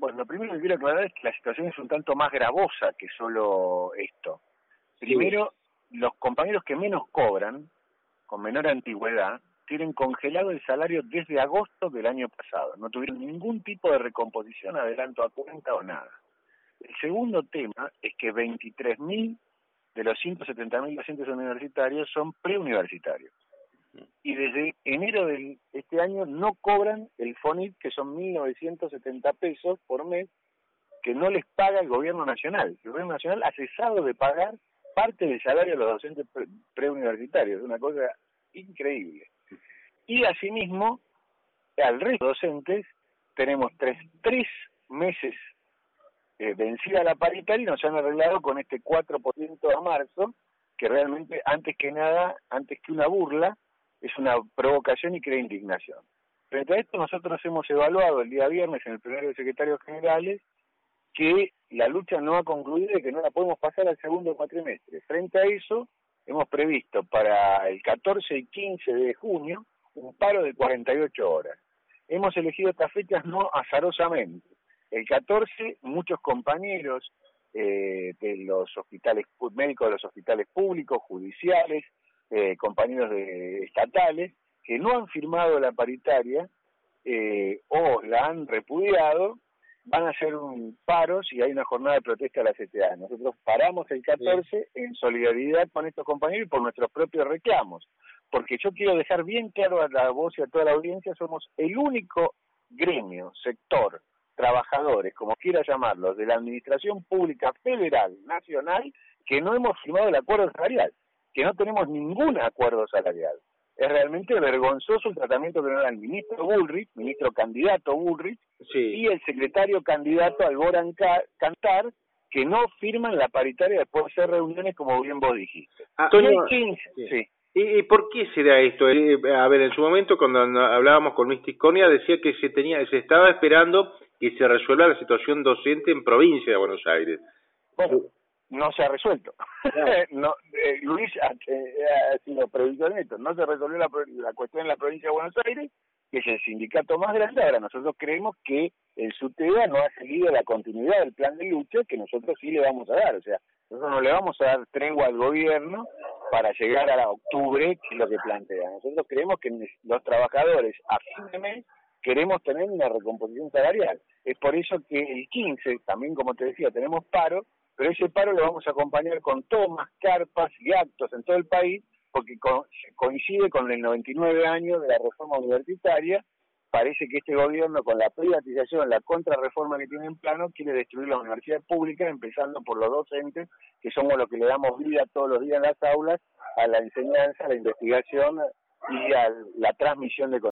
Bueno, lo primero que quiero aclarar es que la situación es un tanto más gravosa que solo esto. Primero, los compañeros que menos cobran, con menor antigüedad, tienen congelado el salario desde agosto del año pasado. No tuvieron ningún tipo de recomposición, adelanto a cuenta o nada. El segundo tema es que 23.000 de los 170.000 docentes universitarios son preuniversitarios. Y desde enero de este año no cobran el FONIT, que son 1.970 pesos por mes, que no les paga el gobierno nacional. El gobierno nacional ha cesado de pagar parte del salario de los docentes preuniversitarios, una cosa increíble. Y asimismo, al resto de docentes tenemos tres, tres meses eh, vencida la paritaria y nos han arreglado con este 4% a marzo, que realmente, antes que nada, antes que una burla, es una provocación y crea indignación. Frente a esto, nosotros hemos evaluado el día viernes en el plenario de secretarios generales que la lucha no ha concluido y que no la podemos pasar al segundo cuatrimestre. Frente a eso, hemos previsto para el 14 y 15 de junio un paro de 48 horas. Hemos elegido estas fechas no azarosamente. El 14, muchos compañeros eh, de los hospitales médicos de los hospitales públicos, judiciales, eh, compañeros de, estatales, que no han firmado la paritaria eh, o la han repudiado, van a hacer un paro si hay una jornada de protesta a la CTA. Nosotros paramos el 14 en solidaridad con estos compañeros y por nuestros propios reclamos. Porque yo quiero dejar bien claro a la voz y a toda la audiencia, somos el único gremio, sector, trabajadores, como quiera llamarlos, de la Administración Pública Federal, Nacional, que no hemos firmado el acuerdo salarial, que no tenemos ningún acuerdo salarial. Es realmente vergonzoso el tratamiento que nos da el ministro Bullrich, ministro candidato Bullrich, y el secretario candidato Alboran Cantar, que no firman la paritaria después de hacer reuniones como bien vos dijiste. Ah, sí. ¿Y, por qué se da esto? Eh, a ver, en su momento cuando hablábamos con Misticonia decía que se tenía, se estaba esperando que se resuelva la situación docente en provincia de Buenos Aires. Bueno, no se ha resuelto. no, eh, Luis ha, eh, ha sido previsor esto. No se resolvió la, la cuestión en la provincia de Buenos Aires, que es el sindicato más grande. Ahora nosotros creemos que el SUTEBA no ha seguido la continuidad del plan de lucha que nosotros sí le vamos a dar. O sea, nosotros no le vamos a dar tregua al gobierno para llegar a octubre, que es lo que plantea. Nosotros creemos que los trabajadores a fin de mes queremos tener una recomposición salarial. Es por eso que el 15, también como te decía, tenemos paro, pero ese paro lo vamos a acompañar con tomas, carpas y actos en todo el país, porque coincide con el 99 años de la reforma universitaria. Parece que este gobierno, con la privatización, la contrarreforma que tiene en plano, quiere destruir las universidades públicas, empezando por los docentes, que somos los que le damos vida todos los días en las aulas, a la enseñanza, a la investigación y a la transmisión de